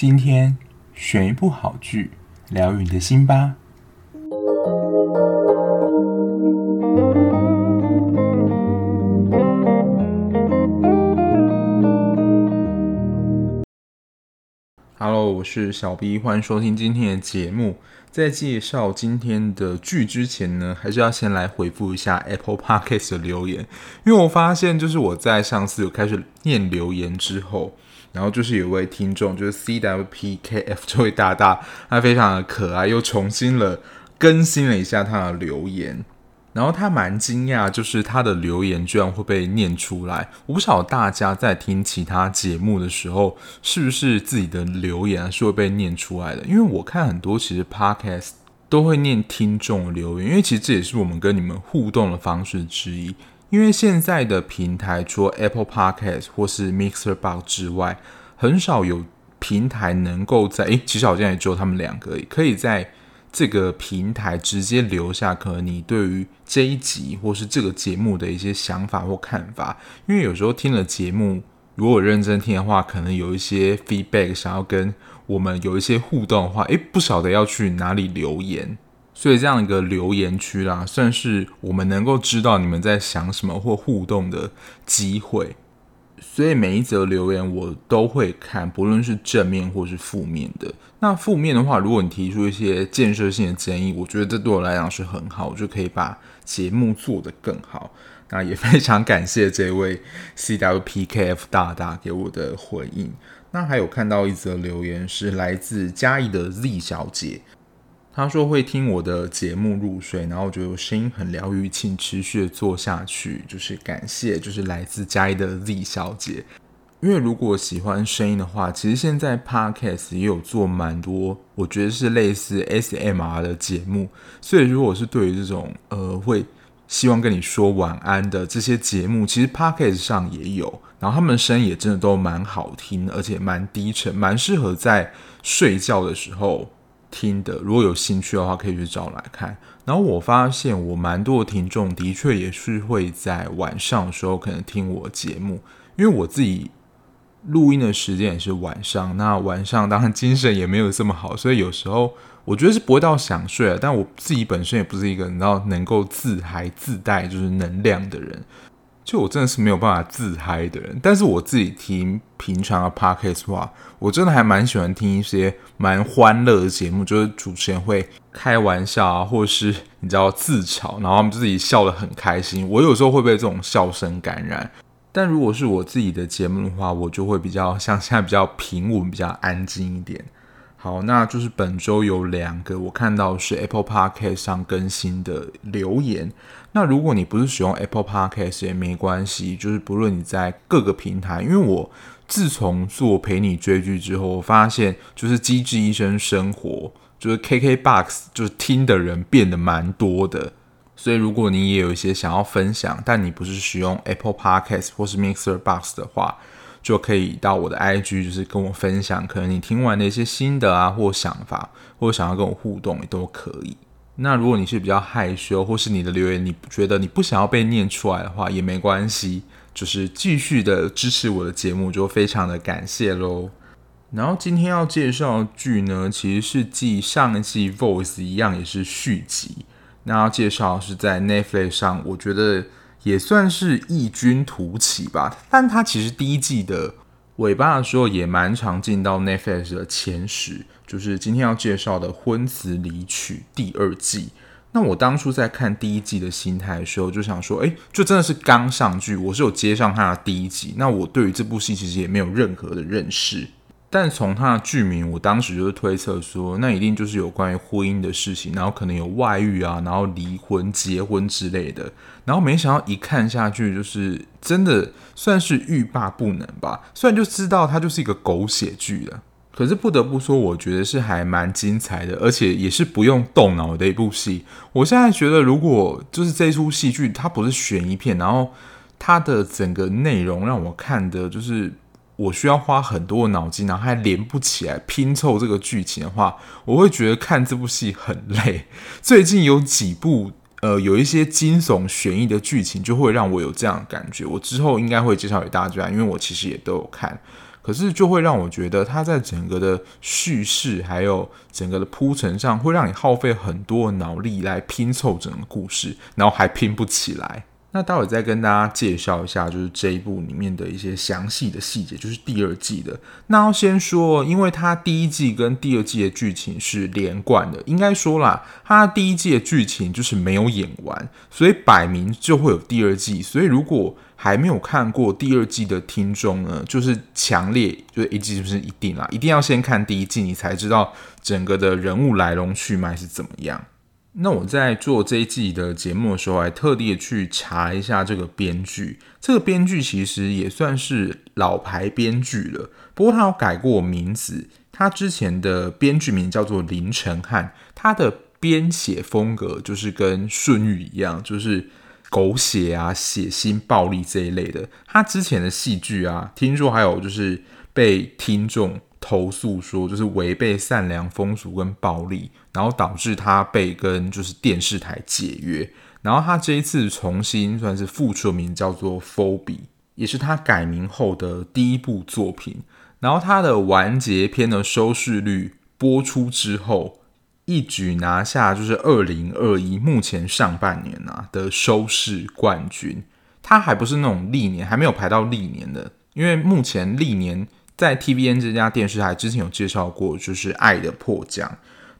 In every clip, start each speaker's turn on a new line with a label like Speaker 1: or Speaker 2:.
Speaker 1: 今天选一部好剧，疗愈你的心吧。Hello，我是小 B，欢迎收听今天的节目。在介绍今天的剧之前呢，还是要先来回复一下 Apple Podcast 的留言，因为我发现，就是我在上次有开始念留言之后，然后就是有位听众，就是 CWPKF 这位大大，他非常的可爱，又重新了更新了一下他的留言。然后他蛮惊讶，就是他的留言居然会被念出来。我不晓得大家在听其他节目的时候，是不是自己的留言是会被念出来的？因为我看很多其实 Podcast 都会念听众留言，因为其实这也是我们跟你们互动的方式之一。因为现在的平台除了 Apple Podcast 或是 Mixer Box 之外，很少有平台能够在诶，其实好像也只有他们两个，可以在。这个平台直接留下可能你对于这一集或是这个节目的一些想法或看法，因为有时候听了节目，如果认真听的话，可能有一些 feedback 想要跟我们有一些互动的话，诶，不晓得要去哪里留言，所以这样一个留言区啦，算是我们能够知道你们在想什么或互动的机会。所以每一则留言我都会看，不论是正面或是负面的。那负面的话，如果你提出一些建设性的建议，我觉得这对我来讲是很好，我就可以把节目做得更好。那也非常感谢这位 CWPKF 大大给我的回应。那还有看到一则留言是来自嘉义的 Z 小姐。他说会听我的节目入睡，然后我觉得我声音很疗愈，请持续的做下去。就是感谢，就是来自嘉义的 Z 小姐。因为如果喜欢声音的话，其实现在 Podcast 也有做蛮多，我觉得是类似 SMR 的节目。所以如果是对于这种呃会希望跟你说晚安的这些节目，其实 Podcast 上也有，然后他们声音也真的都蛮好听，而且蛮低沉，蛮适合在睡觉的时候。听的，如果有兴趣的话，可以去找来看。然后我发现，我蛮多听众的确也是会在晚上的时候可能听我节目，因为我自己录音的时间也是晚上。那晚上当然精神也没有这么好，所以有时候我觉得是不会到想睡了。但我自己本身也不是一个你知道能够自嗨自带就是能量的人。就我真的是没有办法自嗨的人，但是我自己听平常的 podcast 话，我真的还蛮喜欢听一些蛮欢乐的节目，就是主持人会开玩笑啊，或是你知道自嘲，然后他们自己笑得很开心。我有时候会被这种笑声感染，但如果是我自己的节目的话，我就会比较像现在比较平稳、比较安静一点。好，那就是本周有两个我看到是 Apple Podcast 上更新的留言。那如果你不是使用 Apple Podcast 也没关系，就是不论你在各个平台，因为我自从做陪你追剧之后，我发现就是机智医生生活，就是 KKBOX，就是听的人变得蛮多的。所以如果你也有一些想要分享，但你不是使用 Apple Podcast 或是 Mixer Box 的话，就可以到我的 IG，就是跟我分享，可能你听完的一些心得啊，或想法，或想要跟我互动，也都可以。那如果你是比较害羞，或是你的留言你觉得你不想要被念出来的话，也没关系，就是继续的支持我的节目，就非常的感谢喽。然后今天要介绍的剧呢，其实是继上一季 Voice 一样，也是续集。那要介绍是在 Netflix 上，我觉得。也算是异军突起吧，但他其实第一季的尾巴的时候也蛮常进到 Netflix 的前十，就是今天要介绍的《婚词离曲》第二季。那我当初在看第一季的心态的时候，就想说，诶，就真的是刚上剧，我是有接上他的第一集，那我对于这部戏其实也没有任何的认识。但从他的剧名，我当时就是推测说，那一定就是有关于婚姻的事情，然后可能有外遇啊，然后离婚、结婚之类的。然后没想到一看下去，就是真的算是欲罢不能吧。虽然就知道它就是一个狗血剧了，可是不得不说，我觉得是还蛮精彩的，而且也是不用动脑的一部戏。我现在觉得，如果就是这出戏剧它不是悬疑片，然后它的整个内容让我看的就是。我需要花很多的脑筋，然后还连不起来拼凑这个剧情的话，我会觉得看这部戏很累。最近有几部呃有一些惊悚悬疑的剧情，就会让我有这样的感觉。我之后应该会介绍给大家，因为我其实也都有看。可是就会让我觉得它在整个的叙事还有整个的铺陈上，会让你耗费很多脑力来拼凑整个故事，然后还拼不起来。那待会再跟大家介绍一下，就是这一部里面的一些详细的细节，就是第二季的。那要先说，因为它第一季跟第二季的剧情是连贯的，应该说啦，它第一季的剧情就是没有演完，所以摆明就会有第二季。所以如果还没有看过第二季的听众呢，就是强烈就是一季不是一定啦，一定要先看第一季，你才知道整个的人物来龙去脉是怎么样。那我在做这一季的节目的时候，还特地去查一下这个编剧。这个编剧其实也算是老牌编剧了，不过他有改过名字。他之前的编剧名叫做林承翰，他的编写风格就是跟顺玉一样，就是狗血啊、血腥、暴力这一类的。他之前的戏剧啊，听说还有就是被听众。投诉说，就是违背善良风俗跟暴力，然后导致他被跟就是电视台解约。然后他这一次重新算是复出名，叫做《Phoebe》，也是他改名后的第一部作品。然后他的完结篇的收视率播出之后，一举拿下就是二零二一目前上半年啊的收视冠军。他还不是那种历年，还没有排到历年的，因为目前历年。在 TVN 这家电视台之前有介绍过，就是《爱的迫降》。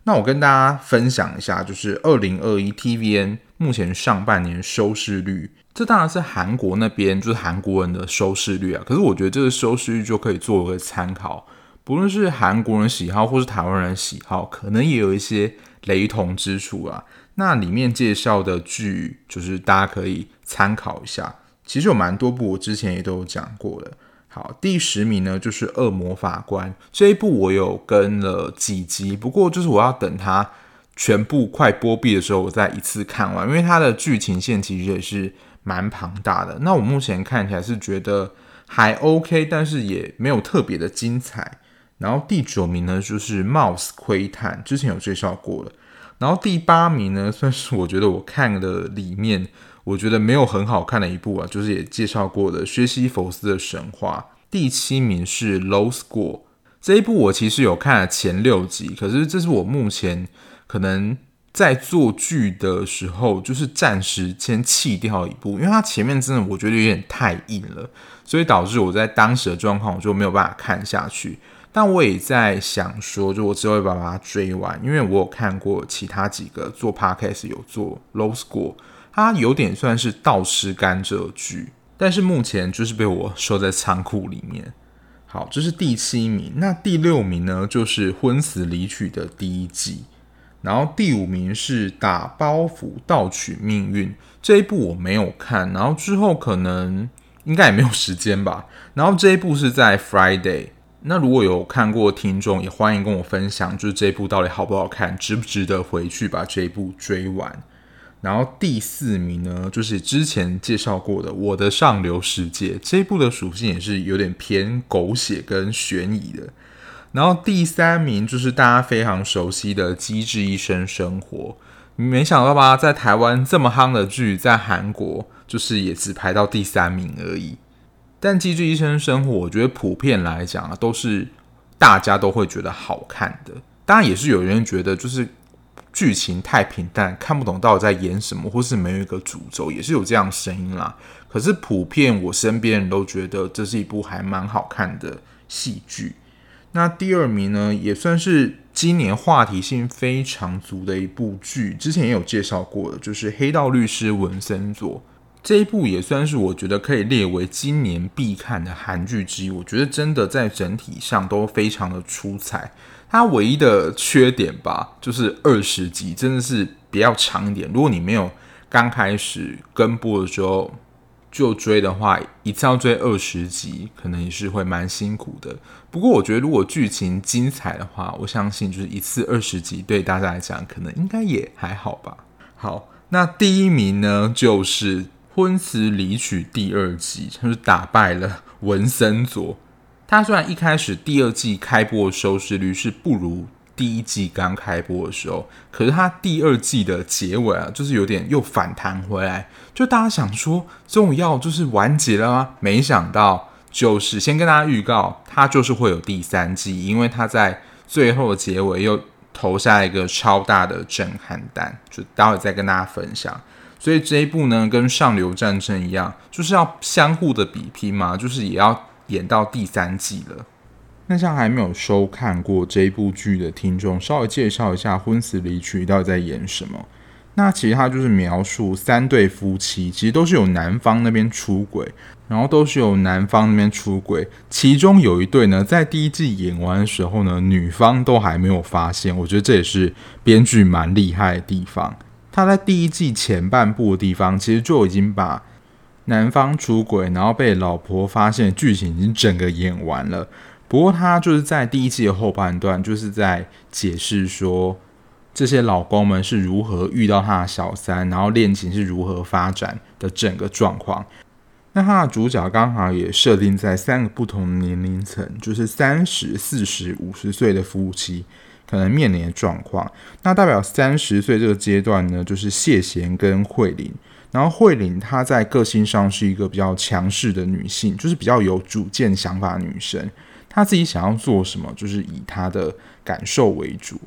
Speaker 1: 那我跟大家分享一下，就是二零二一 TVN 目前上半年收视率，这当然是韩国那边就是韩国人的收视率啊。可是我觉得这个收视率就可以作为参考，不论是韩国人喜好或是台湾人喜好，可能也有一些雷同之处啊。那里面介绍的剧，就是大家可以参考一下。其实有蛮多部，我之前也都有讲过的。好，第十名呢，就是《恶魔法官》这一部，我有跟了几集，不过就是我要等它全部快播毕的时候，我再一次看完，因为它的剧情线其实也是蛮庞大的。那我目前看起来是觉得还 OK，但是也没有特别的精彩。然后第九名呢，就是《Mouse 窥探》，之前有介绍过了。然后第八名呢，算是我觉得我看的里面。我觉得没有很好看的一部啊，就是也介绍过的《薛西弗斯的神话》。第七名是《Low School》这一部，我其实有看了前六集，可是这是我目前可能在做剧的时候，就是暂时先弃掉一部，因为它前面真的我觉得有点太硬了，所以导致我在当时的状况我就没有办法看下去。但我也在想说，就我之后会把它追完，因为我有看过其他几个做 Podcast 有做《low School》。它有点算是倒吃甘蔗剧，但是目前就是被我收在仓库里面。好，这是第七名。那第六名呢？就是《婚死离去》的第一季。然后第五名是《打包袱盗取命运》这一部我没有看，然后之后可能应该也没有时间吧。然后这一部是在 Friday。那如果有看过听众，也欢迎跟我分享，就是这部到底好不好看，值不值得回去把这一部追完。然后第四名呢，就是之前介绍过的《我的上流世界》这一部的属性也是有点偏狗血跟悬疑的。然后第三名就是大家非常熟悉的《机智医生生活》，没想到吧，在台湾这么夯的剧，在韩国就是也只排到第三名而已。但《机智医生生活》我觉得普遍来讲啊，都是大家都会觉得好看的。当然也是有人觉得就是。剧情太平淡，看不懂到底在演什么，或是没有一个主轴，也是有这样声音啦。可是普遍我身边人都觉得这是一部还蛮好看的戏剧。那第二名呢，也算是今年话题性非常足的一部剧，之前也有介绍过的，就是《黑道律师文森佐》这一部，也算是我觉得可以列为今年必看的韩剧之一。我觉得真的在整体上都非常的出彩。它唯一的缺点吧，就是二十集真的是比较长一点。如果你没有刚开始跟播的时候就追的话，一次要追二十集，可能也是会蛮辛苦的。不过我觉得，如果剧情精彩的话，我相信就是一次二十集对大家来讲，可能应该也还好吧。好，那第一名呢，就是《婚词离曲》第二季，就是打败了文森佐。他虽然一开始第二季开播的收视率是不如第一季刚开播的时候，可是他第二季的结尾啊，就是有点又反弹回来。就大家想说，终于要就是完结了吗？没想到就是先跟大家预告，他就是会有第三季，因为他在最后的结尾又投下一个超大的震撼弹，就待会再跟大家分享。所以这一部呢，跟上流战争一样，就是要相互的比拼嘛，就是也要演到第三季了。那像还没有收看过这一部剧的听众，稍微介绍一下《婚死离去》到底在演什么。那其实它就是描述三对夫妻，其实都是由男方那边出轨，然后都是由男方那边出轨。其中有一对呢，在第一季演完的时候呢，女方都还没有发现。我觉得这也是编剧蛮厉害的地方。他在第一季前半部的地方，其实就已经把男方出轨，然后被老婆发现剧情已经整个演完了。不过他就是在第一季的后半段，就是在解释说。这些老公们是如何遇到他的小三，然后恋情是如何发展的整个状况。那他的主角刚好也设定在三个不同年龄层，就是三十、四十、五十岁的夫妻可能面临的状况。那代表三十岁这个阶段呢，就是谢贤跟慧玲。然后慧玲她在个性上是一个比较强势的女性，就是比较有主见想法的女生。她自己想要做什么，就是以她的感受为主。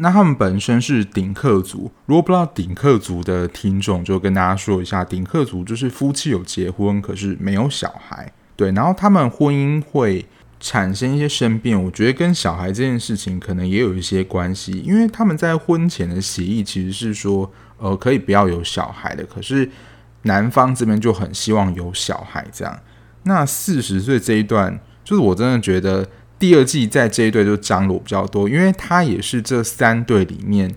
Speaker 1: 那他们本身是顶客族，如果不知道顶客族的听众，就跟大家说一下，顶客族就是夫妻有结婚，可是没有小孩，对，然后他们婚姻会产生一些生变，我觉得跟小孩这件事情可能也有一些关系，因为他们在婚前的协议其实是说，呃，可以不要有小孩的，可是男方这边就很希望有小孩，这样。那四十岁这一段，就是我真的觉得。第二季在这一对就张罗比较多，因为她也是这三对里面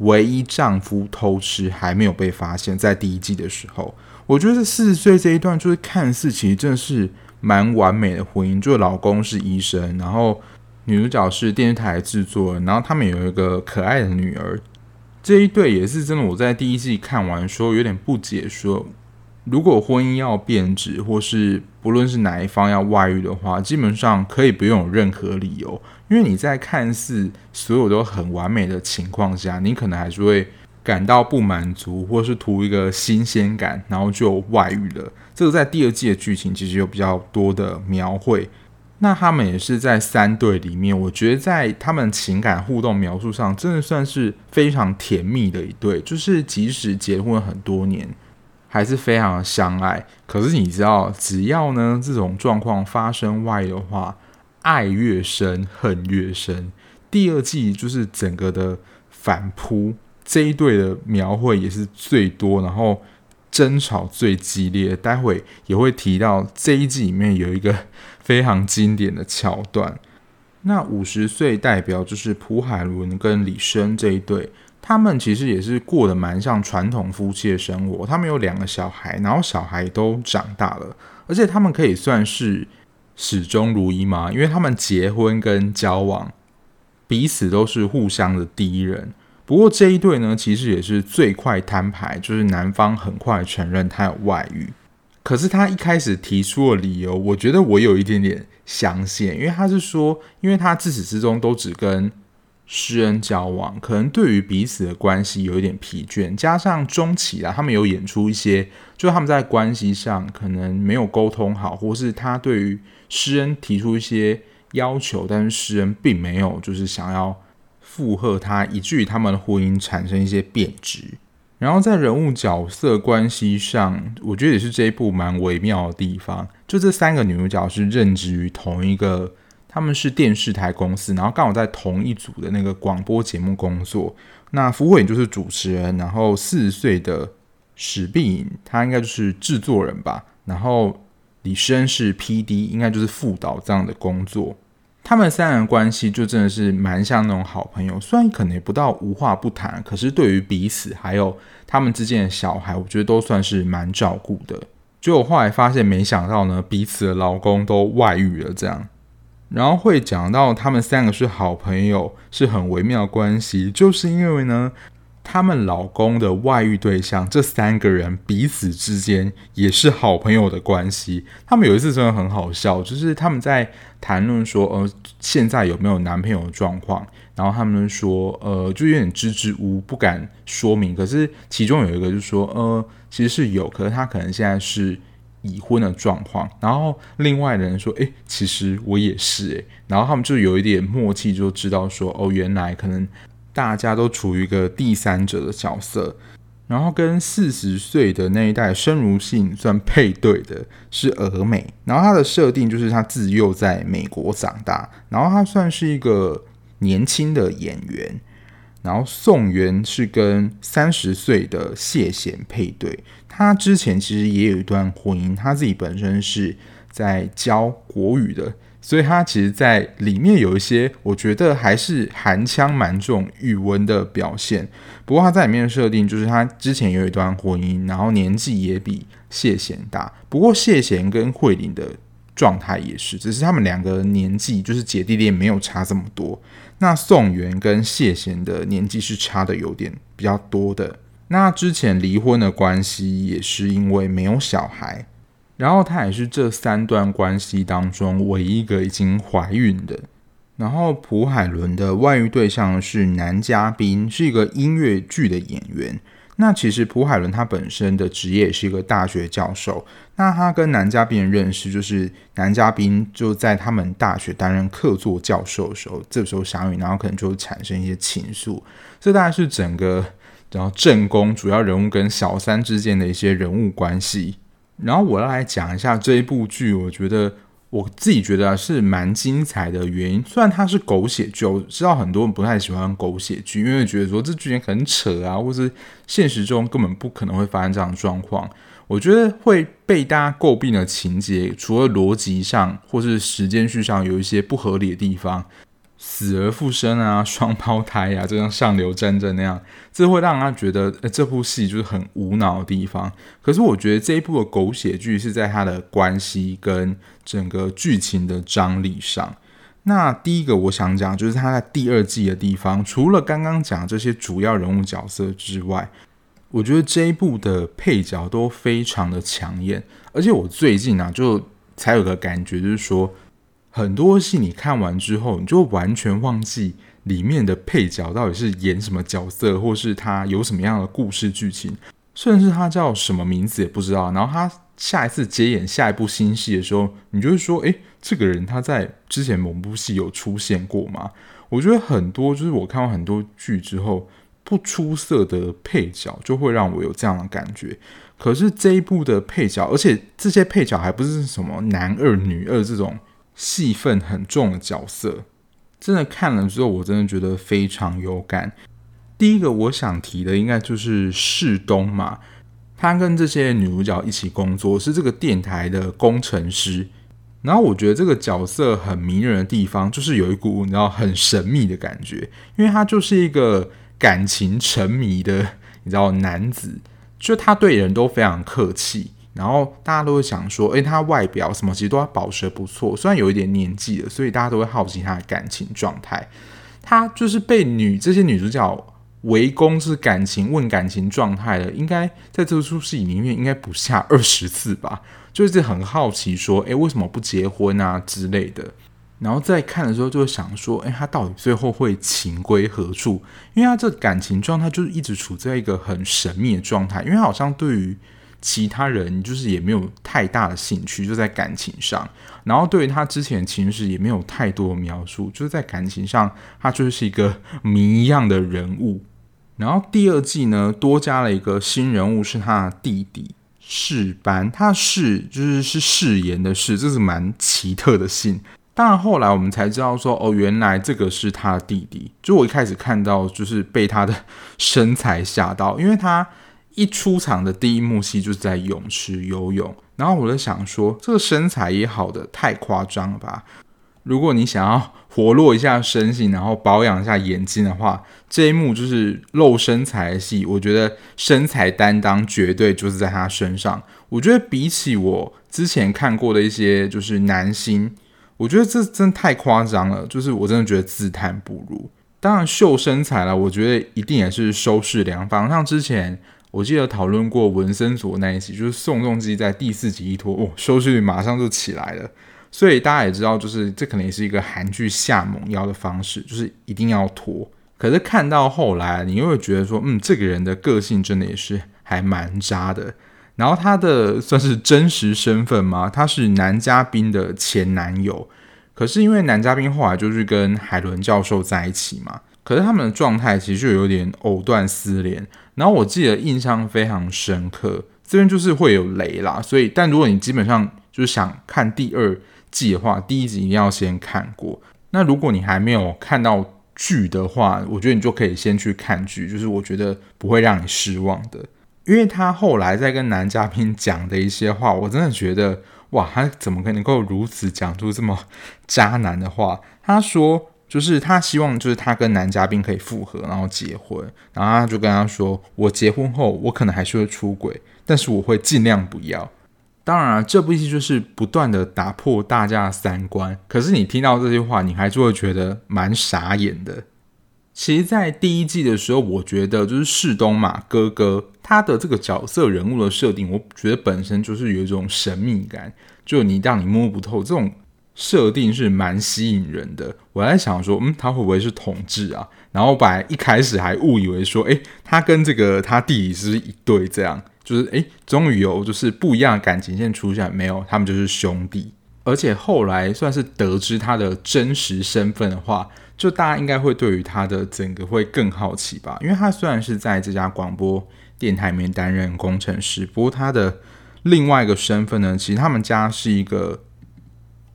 Speaker 1: 唯一丈夫偷吃还没有被发现。在第一季的时候，我觉得四十岁这一段就是看似其实真的是蛮完美的婚姻，就是老公是医生，然后女主角是电视台制作人，然后他们有一个可爱的女儿。这一对也是真的，我在第一季看完说有点不解说。如果婚姻要变质，或是不论是哪一方要外遇的话，基本上可以不用有任何理由，因为你在看似所有都很完美的情况下，你可能还是会感到不满足，或是图一个新鲜感，然后就外遇了。这个在第二季的剧情其实有比较多的描绘。那他们也是在三对里面，我觉得在他们情感互动描述上，真的算是非常甜蜜的一对，就是即使结婚很多年。还是非常的相爱，可是你知道，只要呢这种状况发生外的话，爱越深，恨越深。第二季就是整个的反扑，这一对的描绘也是最多，然后争吵最激烈。待会也会提到这一季里面有一个非常经典的桥段。那五十岁代表就是朴海伦跟李生这一对。他们其实也是过得蛮像传统夫妻的生活。他们有两个小孩，然后小孩都长大了，而且他们可以算是始终如一嘛，因为他们结婚跟交往，彼此都是互相的第一人。不过这一对呢，其实也是最快摊牌，就是男方很快承认他有外遇。可是他一开始提出的理由，我觉得我有一点点相信，因为他是说，因为他自始至终都只跟。诗恩交往，可能对于彼此的关系有一点疲倦，加上中期啊，他们有演出一些，就他们在关系上可能没有沟通好，或是他对于诗恩提出一些要求，但是诗恩并没有就是想要附和他，以至于他们的婚姻产生一些变质。然后在人物角色关系上，我觉得也是这一部蛮微妙的地方，就这三个女主角是任职于同一个。他们是电视台公司，然后刚好在同一组的那个广播节目工作。那福慧就是主持人，然后四十岁的史碧颖，她应该就是制作人吧。然后李生是 PD，应该就是副导这样的工作。他们三人关系就真的是蛮像那种好朋友，虽然可能也不到无话不谈，可是对于彼此还有他们之间的小孩，我觉得都算是蛮照顾的。结果后来发现，没想到呢，彼此的老公都外遇了，这样。然后会讲到他们三个是好朋友，是很微妙的关系，就是因为呢，他们老公的外遇对象这三个人彼此之间也是好朋友的关系。他们有一次真的很好笑，就是他们在谈论说，呃，现在有没有男朋友的状况，然后他们说，呃，就有点支支吾吾，不敢说明。可是其中有一个就说，呃，其实是有，可是他可能现在是已婚的状况，然后另外的人说：“诶，其实我也是诶。”然后他们就有一点默契，就知道说：“哦，原来可能大家都处于一个第三者的角色。”然后跟四十岁的那一代生如信算配对的是儿美，然后他的设定就是他自幼在美国长大，然后他算是一个年轻的演员。然后宋元是跟三十岁的谢贤配对，他之前其实也有一段婚姻，他自己本身是在教国语的，所以他其实，在里面有一些我觉得还是含腔蛮重语文的表现。不过他在里面的设定就是他之前有一段婚姻，然后年纪也比谢贤大，不过谢贤跟慧玲的状态也是，只是他们两个年纪就是姐弟恋没有差这么多。那宋元跟谢贤的年纪是差的有点比较多的。那之前离婚的关系也是因为没有小孩，然后他也是这三段关系当中唯一一个已经怀孕的。然后朴海伦的外遇对象是男嘉宾，是一个音乐剧的演员。那其实朴海伦他本身的职业是一个大学教授。那他跟男嘉宾认识，就是男嘉宾就在他们大学担任客座教授的时候，这时候相遇，然后可能就产生一些情愫。这大概是整个然后正宫主要人物跟小三之间的一些人物关系。然后我要来讲一下这一部剧，我觉得。我自己觉得是蛮精彩的原因，虽然它是狗血剧，我知道很多人不太喜欢狗血剧，因为觉得说这剧情很扯啊，或是现实中根本不可能会发生这样的状况。我觉得会被大家诟病的情节，除了逻辑上或是时间序上有一些不合理的地方。死而复生啊，双胞胎啊，就像上流战争那样，这会让他觉得，呃，这部戏就是很无脑的地方。可是我觉得这一部的狗血剧是在它的关系跟整个剧情的张力上。那第一个我想讲，就是他在第二季的地方，除了刚刚讲这些主要人物角色之外，我觉得这一部的配角都非常的抢眼。而且我最近啊，就才有个感觉，就是说。很多戏你看完之后，你就完全忘记里面的配角到底是演什么角色，或是他有什么样的故事剧情，甚至他叫什么名字也不知道。然后他下一次接演下一部新戏的时候，你就会说：“诶，这个人他在之前某部戏有出现过吗？”我觉得很多就是我看完很多剧之后，不出色的配角就会让我有这样的感觉。可是这一部的配角，而且这些配角还不是什么男二女二这种。戏份很重的角色，真的看了之后，我真的觉得非常有感。第一个我想提的，应该就是世东嘛，他跟这些女主角一起工作，是这个电台的工程师。然后我觉得这个角色很迷人的地方，就是有一股你知道很神秘的感觉，因为他就是一个感情沉迷的你知道男子，就他对人都非常客气。然后大家都会想说，诶，他外表什么其实都要保持得不错，虽然有一点年纪了，所以大家都会好奇他的感情状态。他就是被女这些女主角围攻，是感情问感情状态的，应该在这出戏里面应该不下 二十次吧。就是很好奇说，诶，为什么不结婚啊之类的。然后在看的时候就会想说，诶，他到底最后会情归何处？因为他这感情状态就是一直处在一个很神秘的状态，因为他好像对于。其他人就是也没有太大的兴趣，就在感情上。然后对于他之前的情史也没有太多的描述，就是在感情上，他就是一个谜一样的人物。然后第二季呢，多加了一个新人物，是他的弟弟世班。他世就是是誓言的誓，这是蛮奇特的姓。当然后来我们才知道说，哦，原来这个是他的弟弟。就我一开始看到，就是被他的身材吓到，因为他。一出场的第一幕戏就是在泳池游泳，然后我就想说，这个身材也好的太夸张了吧？如果你想要活络一下身形，然后保养一下眼睛的话，这一幕就是露身材的戏，我觉得身材担当绝对就是在他身上。我觉得比起我之前看过的一些就是男星，我觉得这真的太夸张了，就是我真的觉得自叹不如。当然秀身材了，我觉得一定也是收视良方，像之前。我记得讨论过文森佐那一集，就是宋仲基在第四集一脱，哦，收视率马上就起来了。所以大家也知道，就是这可能也是一个韩剧下猛药的方式，就是一定要脱。可是看到后来，你又会觉得说，嗯，这个人的个性真的也是还蛮渣的。然后他的算是真实身份吗？他是男嘉宾的前男友。可是因为男嘉宾后来就是跟海伦教授在一起嘛，可是他们的状态其实就有点藕断丝连。然后我记得印象非常深刻，这边就是会有雷啦。所以，但如果你基本上就是想看第二季的话，第一集一定要先看过。那如果你还没有看到剧的话，我觉得你就可以先去看剧，就是我觉得不会让你失望的。因为他后来在跟男嘉宾讲的一些话，我真的觉得哇，他怎么可能够如此讲出这么 渣男的话？他说。就是他希望，就是他跟男嘉宾可以复合，然后结婚。然后他就跟他说：“我结婚后，我可能还是会出轨，但是我会尽量不要。”当然，这部戏就是不断的打破大家的三观。可是你听到这句话，你还是会觉得蛮傻眼的。其实，在第一季的时候，我觉得就是世东马哥哥他的这个角色人物的设定，我觉得本身就是有一种神秘感，就你让你摸不透这种。设定是蛮吸引人的，我在想说，嗯，他会不会是同志啊？然后本来一开始还误以为说，诶，他跟这个他弟弟是一对，这样就是，诶，终于有就是不一样的感情线出现，没有，他们就是兄弟。而且后来算是得知他的真实身份的话，就大家应该会对于他的整个会更好奇吧？因为他虽然是在这家广播电台里面担任工程师，不过他的另外一个身份呢，其实他们家是一个。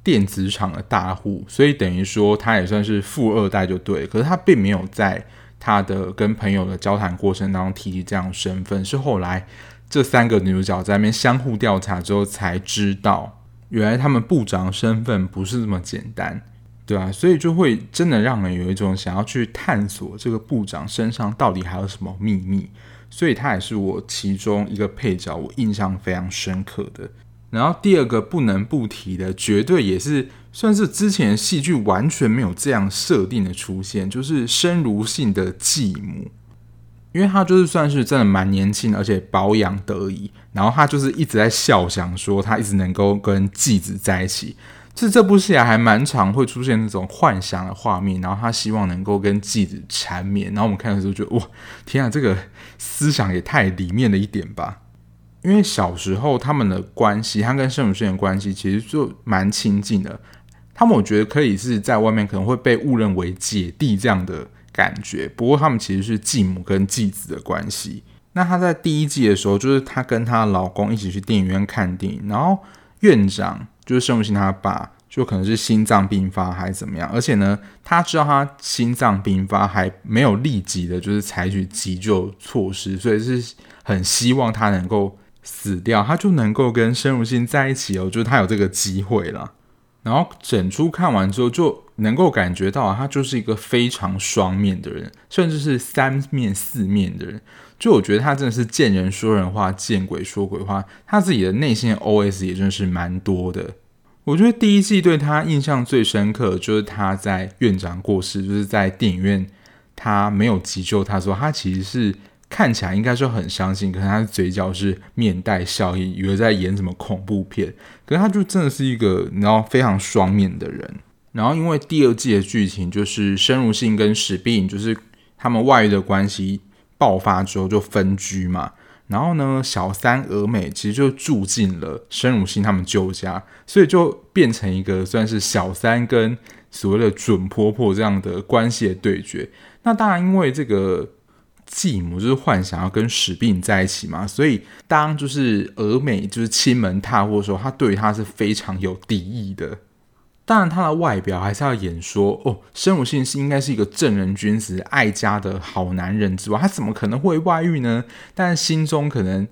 Speaker 1: 电子厂的大户，所以等于说他也算是富二代就对。可是他并没有在他的跟朋友的交谈过程当中提及这样身份，是后来这三个女主角在那边相互调查之后才知道，原来他们部长身份不是这么简单，对啊，所以就会真的让人有一种想要去探索这个部长身上到底还有什么秘密。所以他也是我其中一个配角，我印象非常深刻的。然后第二个不能不提的，绝对也是算是之前戏剧完全没有这样设定的出现，就是生如性的继母，因为他就是算是真的蛮年轻，而且保养得宜，然后他就是一直在笑，想说他一直能够跟继子在一起。其实这部戏啊，还蛮常会出现那种幻想的画面，然后他希望能够跟继子缠绵，然后我们看的时候觉得哇，天啊，这个思想也太里面了一点吧。因为小时候他们的关系，他跟申如信的关系其实就蛮亲近的。他们我觉得可以是在外面可能会被误认为姐弟这样的感觉，不过他们其实是继母跟继子的关系。那他在第一季的时候，就是他跟她老公一起去电影院看电影，然后院长就是申如信他爸，就可能是心脏病发还是怎么样，而且呢，他知道他心脏病发还没有立即的就是采取急救措施，所以是很希望他能够。死掉，他就能够跟申如信在一起哦，就是他有这个机会了。然后整出看完之后，就能够感觉到他就是一个非常双面的人，甚至是三面四面的人。就我觉得他真的是见人说人话，见鬼说鬼话。他自己的内心 OS 也真的是蛮多的。我觉得第一季对他印象最深刻，就是他在院长过世，就是在电影院他没有急救，他说他其实是。看起来应该是很伤心，可是他的嘴角是面带笑意，以为在演什么恐怖片。可是他就真的是一个你知道非常双面的人。然后因为第二季的剧情就是申如信跟史碧就是他们外遇的关系爆发之后就分居嘛。然后呢，小三娥美其实就住进了申如信他们旧家，所以就变成一个算是小三跟所谓的准婆婆这样的关系的对决。那当然，因为这个。继母就是幻想要跟史碧在一起嘛，所以当就是娥美就是亲门踏户的时候，他对于他是非常有敌意的。当然，他的外表还是要演说哦，申如信是应该是一个正人君子、爱家的好男人之外，他怎么可能会外遇呢？但是心中可能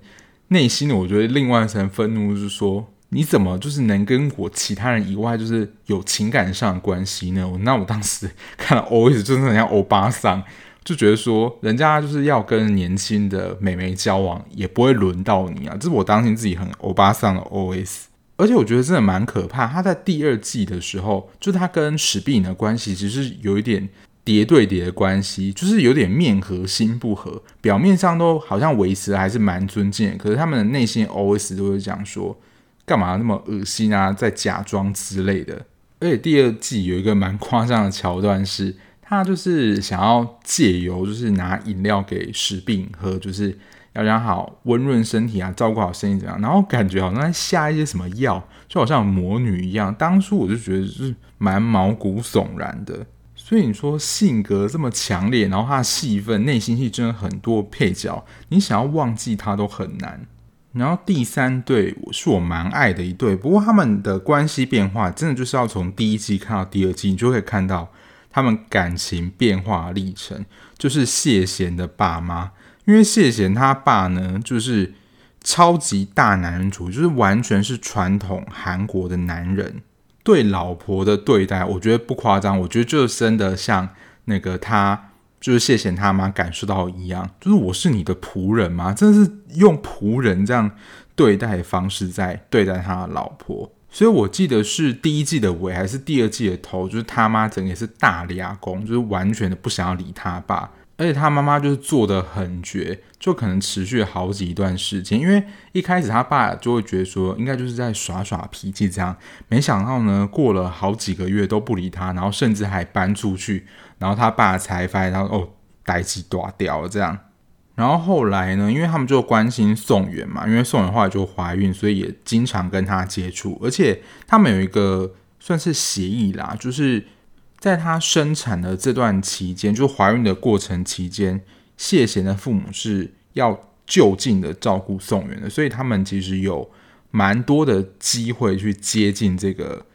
Speaker 1: 内心的，我觉得另外一层愤怒就是说，你怎么就是能跟我其他人以外就是有情感上的关系呢？那我当时看了 OS 就是很像欧巴桑。就觉得说，人家就是要跟年轻的美眉交往，也不会轮到你啊！这是我当心自己很欧巴桑的 OS，而且我觉得真的蛮可怕。他在第二季的时候，就他跟史碧颖的关系，其实有一点叠对叠的关系，就是有点面和心不和，表面上都好像维持还是蛮尊敬，可是他们的内心 OS 都会讲说，干嘛那么恶心啊，在假装之类的。而且第二季有一个蛮夸张的桥段是。他就是想要借由，就是拿饮料给史碧颖喝，就是要讲好温润身体啊，照顾好身体怎样，然后感觉好像在下一些什么药，就好像魔女一样。当初我就觉得是蛮毛骨悚然的。所以你说性格这么强烈，然后他的戏份、内心戏真的很多，配角你想要忘记他都很难。然后第三对是我蛮爱的一对，不过他们的关系变化真的就是要从第一季看到第二季，你就会看到他们感情变化历程。就是谢贤的爸妈，因为谢贤他爸呢，就是超级大男人主义，就是完全是传统韩国的男人，对老婆的对待，我觉得不夸张，我觉得就真的像那个他。就是谢贤他妈感受到一样，就是我是你的仆人吗？真的是用仆人这样对待方式在对待他的老婆。所以我记得是第一季的尾还是第二季的头，就是他妈整个也是大俩公，就是完全的不想要理他爸，而且他妈妈就是做得很绝，就可能持续好几段时间。因为一开始他爸就会觉得说应该就是在耍耍脾气这样，没想到呢过了好几个月都不理他，然后甚至还搬出去。然后他爸才发现，他：“哦，代志大条了这样。”然后后来呢，因为他们就关心宋元嘛，因为宋元后来就怀孕，所以也经常跟他接触。而且他们有一个算是协议啦，就是在她生产的这段期间，就怀孕的过程期间，谢贤的父母是要就近的照顾宋元的，所以他们其实有蛮多的机会去接近这个。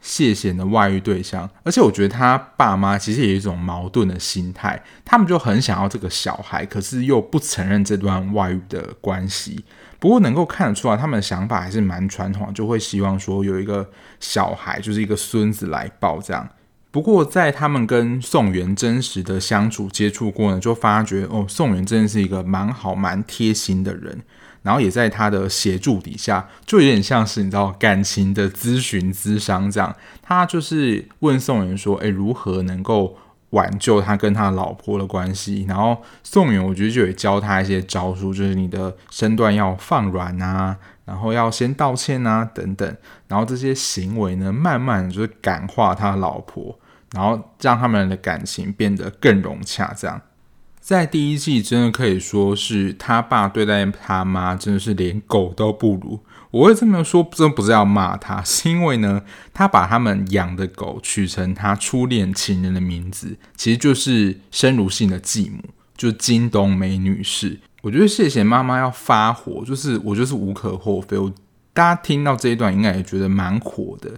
Speaker 1: 谢贤的外遇对象，而且我觉得他爸妈其实有一种矛盾的心态，他们就很想要这个小孩，可是又不承认这段外遇的关系。不过能够看得出来，他们的想法还是蛮传统，就会希望说有一个小孩，就是一个孙子来抱这样。不过在他们跟宋元真实的相处接触过呢，就发觉哦，宋元真的是一个蛮好蛮贴心的人。然后也在他的协助底下，就有点像是你知道感情的咨询咨商这样。他就是问宋元说：“诶，如何能够挽救他跟他老婆的关系？”然后宋元我觉得就会教他一些招数，就是你的身段要放软啊，然后要先道歉啊等等。然后这些行为呢，慢慢就是感化他老婆，然后让他们的感情变得更融洽这样。在第一季，真的可以说是他爸对待他妈，真的是连狗都不如。我会这么说，真的不是要骂他，是因为呢，他把他们养的狗取成他初恋情人的名字，其实就是申如信的继母，就是金东梅女士。我觉得谢贤妈妈要发火，就是我就是无可厚非。我大家听到这一段，应该也觉得蛮火的。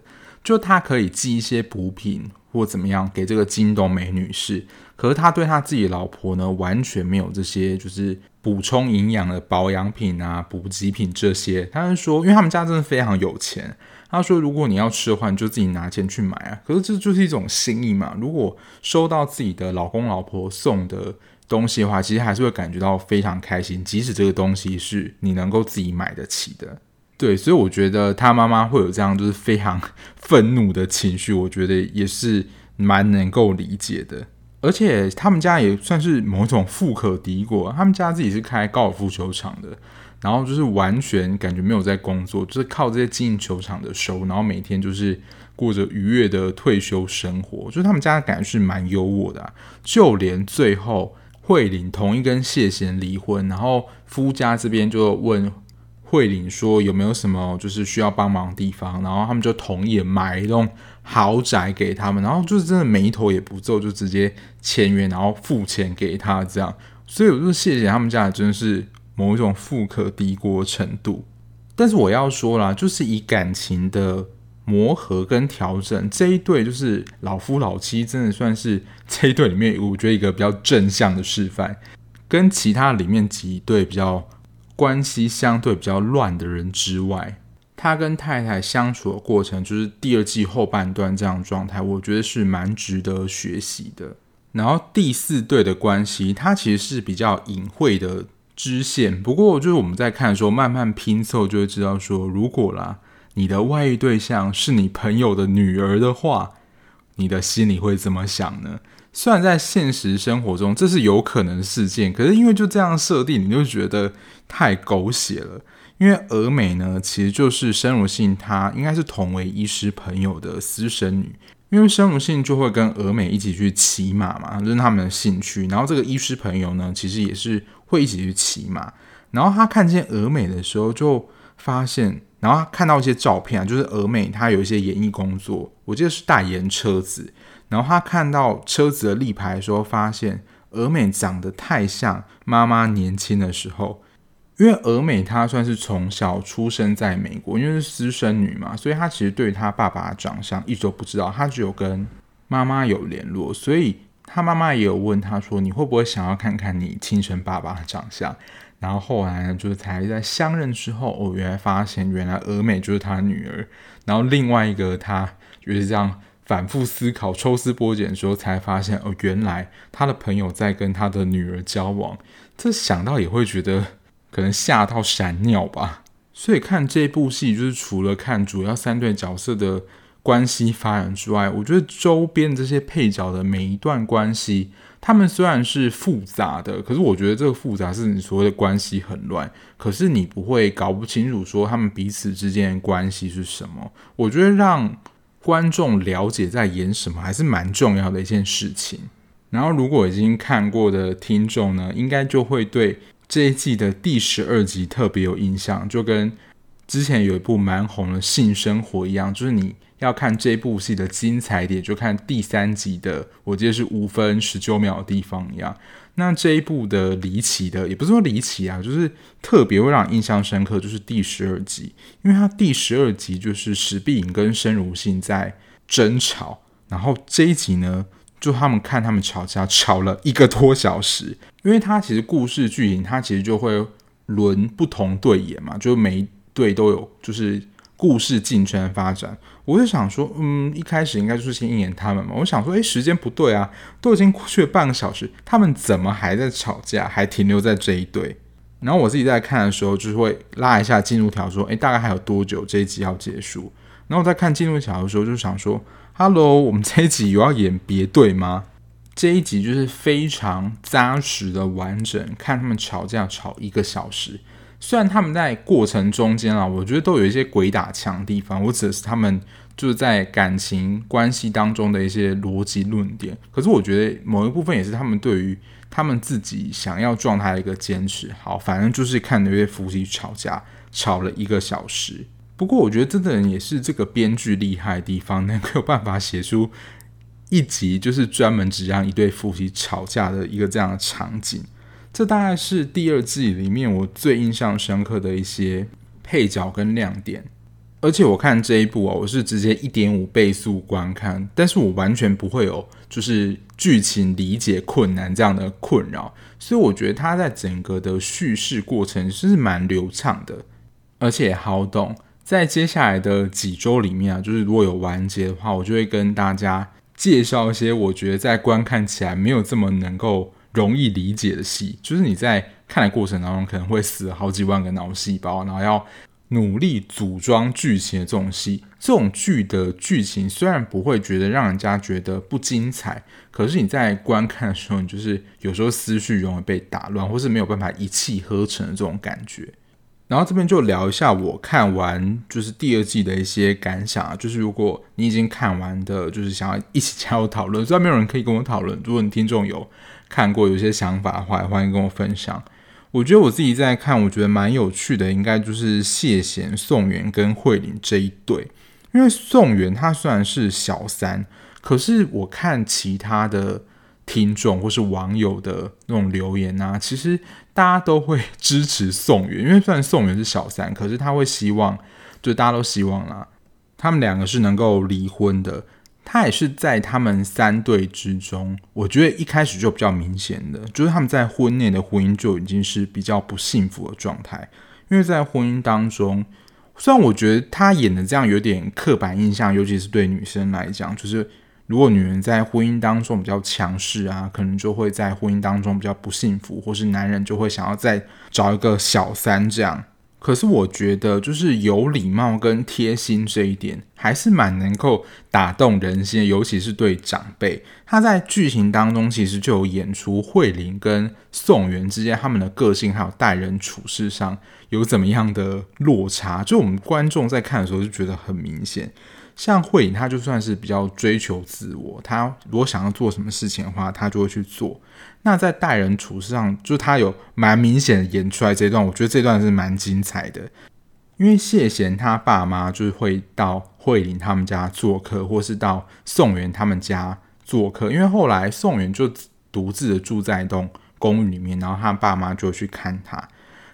Speaker 1: 就他可以寄一些补品或怎么样给这个金东梅女士。可是他对他自己老婆呢，完全没有这些，就是补充营养的保养品啊、补给品这些。他是说，因为他们家真的非常有钱。他说，如果你要吃的话，你就自己拿钱去买啊。可是这就是一种心意嘛。如果收到自己的老公老婆送的东西的话，其实还是会感觉到非常开心，即使这个东西是你能够自己买得起的。对，所以我觉得他妈妈会有这样就是非常 愤怒的情绪，我觉得也是蛮能够理解的。而且他们家也算是某种富可敌国，他们家自己是开高尔夫球场的，然后就是完全感觉没有在工作，就是靠这些经营球场的收，然后每天就是过着愉悦的退休生活，就是他们家的感觉是蛮优渥的，就连最后慧玲同意跟谢贤离婚，然后夫家这边就问慧玲说有没有什么就是需要帮忙的地方，然后他们就同意买一栋。豪宅给他们，然后就是真的眉头也不皱，就直接签约，然后付钱给他这样。所以我就谢谢他们家，真的是某一种富可敌国程度。但是我要说啦，就是以感情的磨合跟调整，这一对就是老夫老妻，真的算是 这一对里面我觉得一个比较正向的示范。跟其他里面几对比较关系相对比较乱的人之外。他跟太太相处的过程，就是第二季后半段这样状态，我觉得是蛮值得学习的。然后第四对的关系，它其实是比较隐晦的支线，不过就是我们在看的时候，慢慢拼凑就会知道说，如果啦，你的外遇对象是你朋友的女儿的话，你的心里会怎么想呢？虽然在现实生活中这是有可能事件，可是因为就这样设定，你就觉得太狗血了。因为俄美呢，其实就是申如信，他应该是同为医师朋友的私生女。因为申如信就会跟俄美一起去骑马嘛，这、就是他们的兴趣。然后这个医师朋友呢，其实也是会一起去骑马。然后他看见俄美的时候，就发现，然后他看到一些照片啊，就是峨眉他有一些演艺工作，我记得是代言车子。然后他看到车子的立牌的时候，发现峨眉长得太像妈妈年轻的时候。因为峨眉她算是从小出生在美国，因为是私生女嘛，所以她其实对她爸爸的长相一直都不知道，她只有跟妈妈有联络，所以她妈妈也有问她说：“你会不会想要看看你亲生爸爸的长相？”然后后来呢，就是才在相认之后，哦，原来发现原来峨眉就是她女儿，然后另外一个她就是这样反复思考、抽丝剥茧的时候，才发现哦，原来他的朋友在跟他的女儿交往，这想到也会觉得。可能吓到闪尿吧，所以看这部戏就是除了看主要三对角色的关系发展之外，我觉得周边这些配角的每一段关系，他们虽然是复杂的，可是我觉得这个复杂是你所谓的关系很乱，可是你不会搞不清楚说他们彼此之间的关系是什么。我觉得让观众了解在演什么还是蛮重要的一件事情。然后如果已经看过的听众呢，应该就会对。这一季的第十二集特别有印象，就跟之前有一部蛮红的《性生活》一样，就是你要看这部戏的精彩点，就看第三集的，我记得是五分十九秒的地方一样。那这一部的离奇的，也不是说离奇啊，就是特别会让印象深刻，就是第十二集，因为它第十二集就是石碧隐跟申如信在争吵，然后这一集呢。就他们看他们吵架，吵了一个多小时，因为他其实故事剧情，他其实就会轮不同队演嘛，就每一队都有就是故事进程发展。我就想说，嗯，一开始应该就是先演他们嘛。我想说，诶，时间不对啊，都已经过去了半个小时，他们怎么还在吵架，还停留在这一对？然后我自己在看的时候，就是会拉一下进度条，说，诶，大概还有多久这一集要结束？然后我在看进度条的时候，就想说。Hello，我们这一集有要演别队吗？这一集就是非常扎实的完整，看他们吵架吵一个小时。虽然他们在过程中间啊，我觉得都有一些鬼打墙的地方，我指的是他们就是在感情关系当中的一些逻辑论点。可是我觉得某一部分也是他们对于他们自己想要状态的一个坚持。好，反正就是看那些夫妻吵架，吵了一个小时。不过，我觉得真的也是这个编剧厉害的地方，能够有办法写出一集就是专门只让一对夫妻吵架的一个这样的场景。这大概是第二季里面我最印象深刻的一些配角跟亮点。而且我看这一部啊，我是直接一点五倍速观看，但是我完全不会有就是剧情理解困难这样的困扰，所以我觉得它在整个的叙事过程是蛮流畅的，而且好懂。在接下来的几周里面啊，就是如果有完结的话，我就会跟大家介绍一些我觉得在观看起来没有这么能够容易理解的戏。就是你在看的过程当中，可能会死好几万个脑细胞，然后要努力组装剧情的这种戏。这种剧的剧情虽然不会觉得让人家觉得不精彩，可是你在观看的时候，你就是有时候思绪容易被打乱，或是没有办法一气呵成的这种感觉。然后这边就聊一下我看完就是第二季的一些感想啊，就是如果你已经看完的，就是想要一起加入讨论，虽然没有人可以跟我讨论，如果你听众有看过有些想法的话，欢迎跟我分享。我觉得我自己在看，我觉得蛮有趣的，应该就是谢贤、宋元跟慧玲这一对，因为宋元他虽然是小三，可是我看其他的。听众或是网友的那种留言啊，其实大家都会支持宋元，因为虽然宋元是小三，可是他会希望，就大家都希望啦，他们两个是能够离婚的。他也是在他们三对之中，我觉得一开始就比较明显的，就是他们在婚内的婚姻就已经是比较不幸福的状态，因为在婚姻当中，虽然我觉得他演的这样有点刻板印象，尤其是对女生来讲，就是。如果女人在婚姻当中比较强势啊，可能就会在婚姻当中比较不幸福，或是男人就会想要再找一个小三这样。可是我觉得，就是有礼貌跟贴心这一点，还是蛮能够打动人心，尤其是对长辈。他在剧情当中其实就有演出慧玲跟宋元之间他们的个性还有待人处事上有怎么样的落差，就我们观众在看的时候就觉得很明显。像慧玲，她就算是比较追求自我，她如果想要做什么事情的话，她就会去做。那在待人处事上，就他有蛮明显演出来这段，我觉得这段是蛮精彩的。因为谢贤他爸妈就是会到慧玲他们家做客，或是到宋元他们家做客。因为后来宋元就独自的住在一栋公寓里面，然后他爸妈就去看他。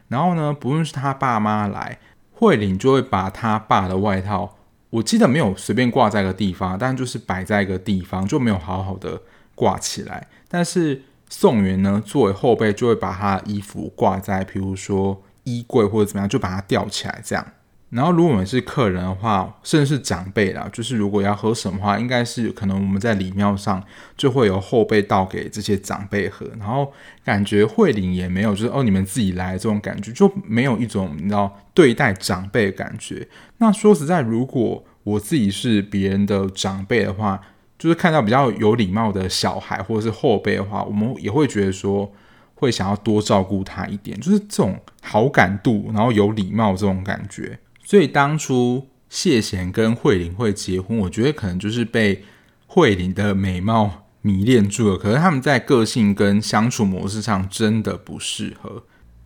Speaker 1: 然后呢，不论是他爸妈来，慧玲就会把他爸的外套，我记得没有随便挂在一个地方，但就是摆在一个地方，就没有好好的挂起来。但是宋元呢，作为后辈，就会把他的衣服挂在，比如说。衣柜或者怎么样，就把它吊起来这样。然后，如果我们是客人的话，甚至是长辈啦，就是如果要喝什么话，应该是可能我们在礼庙上就会有后辈倒给这些长辈喝。然后感觉会领也没有，就是哦，你们自己来这种感觉，就没有一种你知道对待长辈的感觉。那说实在，如果我自己是别人的长辈的话，就是看到比较有礼貌的小孩或者是后辈的话，我们也会觉得说。会想要多照顾他一点，就是这种好感度，然后有礼貌这种感觉。所以当初谢贤跟慧玲会结婚，我觉得可能就是被慧玲的美貌迷恋住了。可是他们在个性跟相处模式上真的不适合。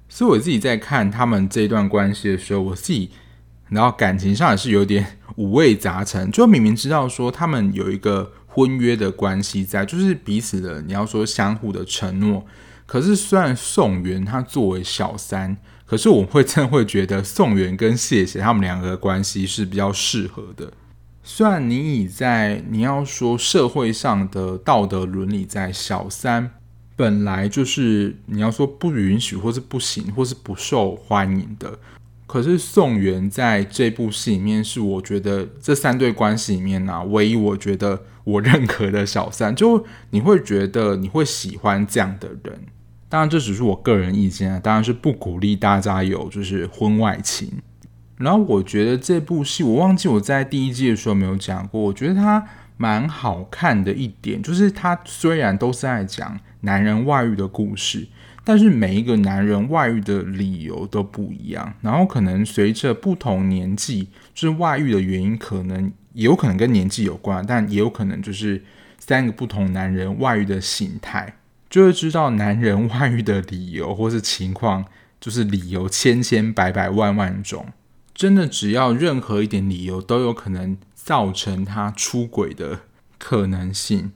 Speaker 1: 所以我自己在看他们这段关系的时候，我自己然后感情上也是有点五味杂陈。就明明知道说他们有一个婚约的关系在，就是彼此的你要说相互的承诺。可是，虽然宋元他作为小三，可是我会真会觉得宋元跟谢谢他们两个关系是比较适合的。虽然你以在你要说社会上的道德伦理，在小三本来就是你要说不允许，或是不行，或是不受欢迎的。可是宋元在这部戏里面，是我觉得这三对关系里面啊，唯一我觉得我认可的小三，就你会觉得你会喜欢这样的人。当然，这只是我个人意见啊，当然是不鼓励大家有就是婚外情。然后我觉得这部戏，我忘记我在第一季的时候没有讲过。我觉得它蛮好看的一点，就是它虽然都是在讲男人外遇的故事，但是每一个男人外遇的理由都不一样。然后可能随着不同年纪，就是外遇的原因，可能也有可能跟年纪有关，但也有可能就是三个不同男人外遇的形态。就会知道男人外遇的理由或是情况，就是理由千千百百万万种，真的只要任何一点理由都有可能造成他出轨的可能性。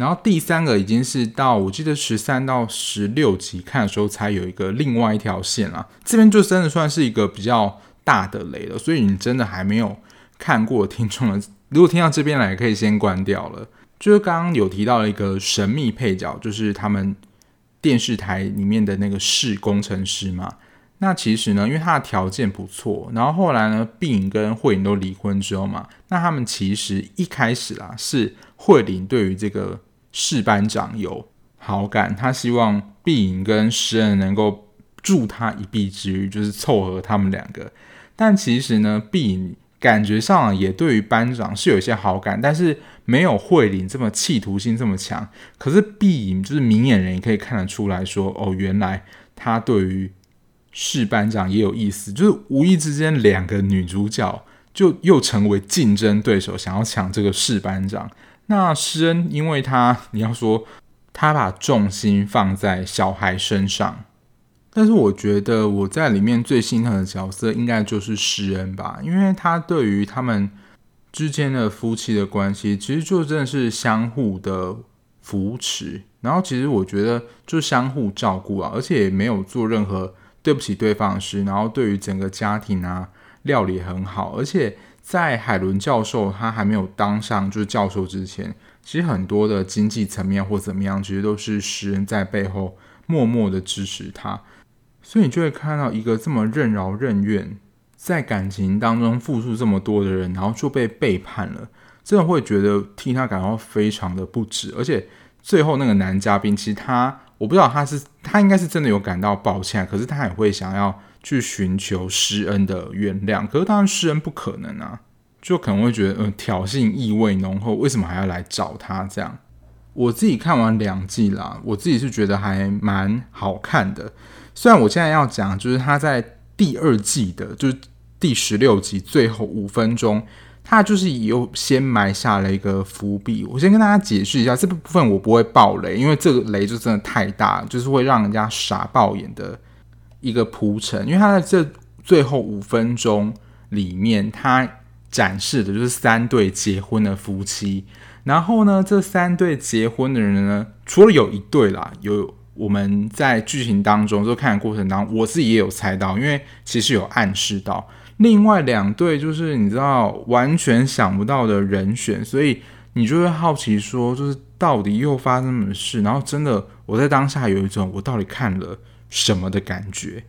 Speaker 1: 然后第三个已经是到我记得十三到十六集看的时候才有一个另外一条线了，这边就真的算是一个比较大的雷了。所以你真的还没有看过听众的，如果听到这边来，可以先关掉了。就是刚刚有提到了一个神秘配角，就是他们电视台里面的那个室工程师嘛。那其实呢，因为他的条件不错，然后后来呢，碧影跟慧玲都离婚之后嘛，那他们其实一开始啦，是慧玲对于这个士班长有好感，他希望碧影跟施恩能够助他一臂之力，就是凑合他们两个。但其实呢，碧影感觉上也对于班长是有一些好感，但是。没有慧玲这么企图心这么强，可是碧影就是明眼人也可以看得出来说，哦，原来他对于士班长也有意思，就是无意之间两个女主角就又成为竞争对手，想要抢这个士班长。那施恩因为他你要说他把重心放在小孩身上，但是我觉得我在里面最心疼的角色应该就是施恩吧，因为他对于他们。之间的夫妻的关系，其实就真的是相互的扶持，然后其实我觉得就相互照顾啊，而且也没有做任何对不起对方的事，然后对于整个家庭啊料理很好，而且在海伦教授他还没有当上就是教授之前，其实很多的经济层面或怎么样，其实都是施恩在背后默默的支持他，所以你就会看到一个这么任劳任怨。在感情当中付出这么多的人，然后就被背叛了，真的会觉得替他感到非常的不值。而且最后那个男嘉宾，其实他我不知道他是他应该是真的有感到抱歉，可是他也会想要去寻求施恩的原谅。可是当然施恩不可能啊，就可能会觉得嗯、呃、挑衅意味浓厚，为什么还要来找他这样？我自己看完两季啦，我自己是觉得还蛮好看的。虽然我现在要讲就是他在第二季的，就是。第十六集最后五分钟，他就是有先埋下了一个伏笔。我先跟大家解释一下，这部分我不会爆雷，因为这个雷就真的太大，就是会让人家傻爆眼的一个铺陈。因为他在这最后五分钟里面，他展示的就是三对结婚的夫妻。然后呢，这三对结婚的人呢，除了有一对啦，有我们在剧情当中就看的过程当中，我自己也有猜到，因为其实有暗示到。另外两对就是你知道完全想不到的人选，所以你就会好奇说，就是到底又发生什么事？然后真的我在当下有一种我到底看了什么的感觉。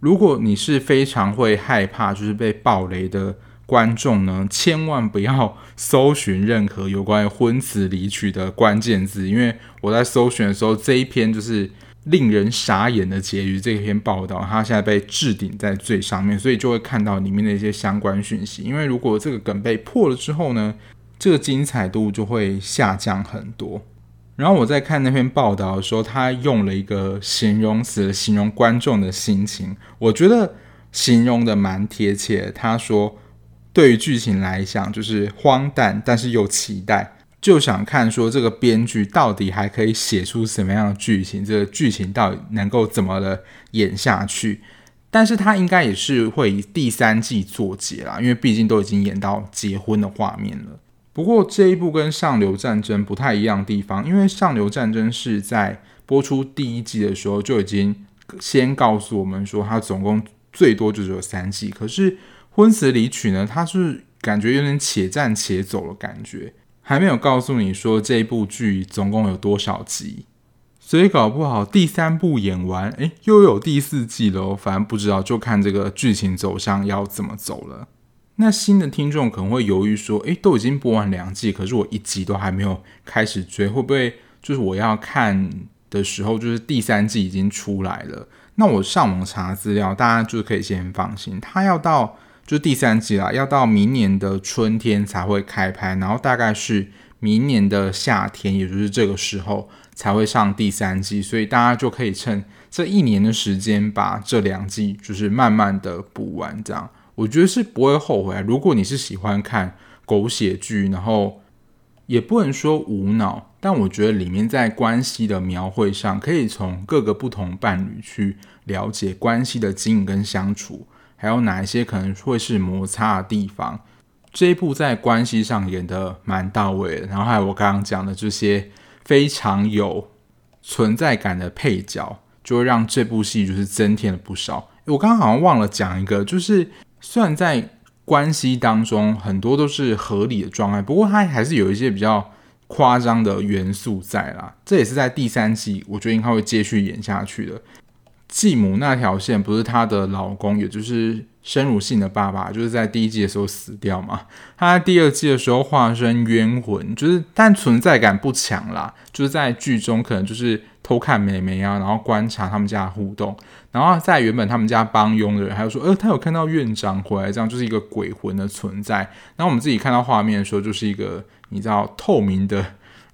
Speaker 1: 如果你是非常会害怕就是被爆雷的观众呢，千万不要搜寻任何有关于婚词离曲的关键字，因为我在搜寻的时候，这一篇就是。令人傻眼的结局，这篇报道它现在被置顶在最上面，所以就会看到里面的一些相关讯息。因为如果这个梗被破了之后呢，这个精彩度就会下降很多。然后我在看那篇报道的时候，他用了一个形容词形容观众的心情，我觉得形容的蛮贴切。他说，对于剧情来讲，就是荒诞，但是又期待。就想看说这个编剧到底还可以写出什么样的剧情，这个剧情到底能够怎么的演下去？但是他应该也是会以第三季作结啦，因为毕竟都已经演到结婚的画面了。不过这一部跟上流战争不太一样的地方，因为上流战争是在播出第一季的时候就已经先告诉我们说，它总共最多就只有三季。可是婚词离曲呢，它是感觉有点且战且走的感觉。还没有告诉你说这一部剧总共有多少集，所以搞不好第三部演完，诶，又有第四季了。反正不知道，就看这个剧情走向要怎么走了。那新的听众可能会犹豫说，诶，都已经播完两季，可是我一集都还没有开始追，会不会就是我要看的时候，就是第三季已经出来了？那我上网查资料，大家就可以先放心，它要到。就第三季啦，要到明年的春天才会开拍，然后大概是明年的夏天，也就是这个时候才会上第三季，所以大家就可以趁这一年的时间把这两季就是慢慢的补完，这样我觉得是不会后悔。如果你是喜欢看狗血剧，然后也不能说无脑，但我觉得里面在关系的描绘上，可以从各个不同伴侣去了解关系的经营跟相处。还有哪一些可能会是摩擦的地方？这一部在关系上演得蛮到位的，然后还有我刚刚讲的这些非常有存在感的配角，就会让这部戏就是增添了不少。我刚刚好像忘了讲一个，就是虽然在关系当中很多都是合理的状态，不过它还是有一些比较夸张的元素在啦。这也是在第三季，我觉得应该会继续演下去的。继母那条线不是她的老公，也就是生乳性的爸爸，就是在第一季的时候死掉嘛。他在第二季的时候化身冤魂，就是但存在感不强啦。就是在剧中可能就是偷看妹妹啊，然后观察他们家的互动。然后在原本他们家帮佣的人，还有说，呃，他有看到院长回来，这样就是一个鬼魂的存在。然后我们自己看到画面的时候，就是一个你知道透明的。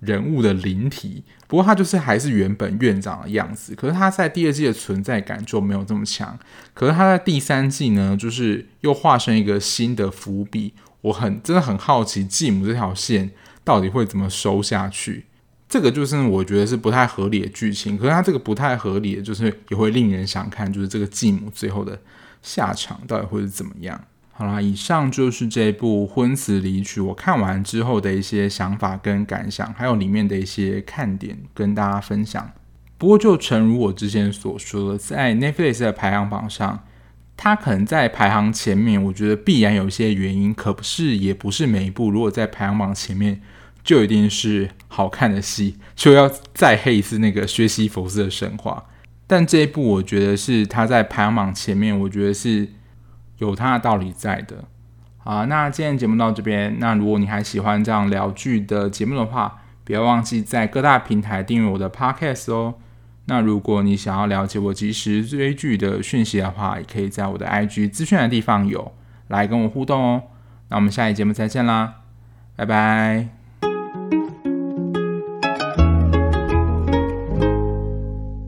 Speaker 1: 人物的灵体，不过他就是还是原本院长的样子，可是他在第二季的存在感就没有这么强。可是他在第三季呢，就是又化身一个新的伏笔。我很真的很好奇继母这条线到底会怎么收下去。这个就是我觉得是不太合理的剧情，可是他这个不太合理，就是也会令人想看，就是这个继母最后的下场到底会是怎么样。好啦，以上就是这部《婚词离曲》我看完之后的一些想法跟感想，还有里面的一些看点跟大家分享。不过，就诚如我之前所说的，在 Netflix 的排行榜上，它可能在排行前面，我觉得必然有一些原因，可不是也不是每一部如果在排行榜前面就一定是好看的戏，就要再黑一次那个薛西弗斯的神话。但这一部，我觉得是它在排行榜前面，我觉得是。有它的道理在的，好，那今天节目到这边。那如果你还喜欢这样聊剧的节目的话，不要忘记在各大平台订阅我的 Podcast 哦。那如果你想要了解我即时追剧的讯息的话，也可以在我的 IG 资讯的地方有来跟我互动哦。那我们下一节目再见啦，拜拜。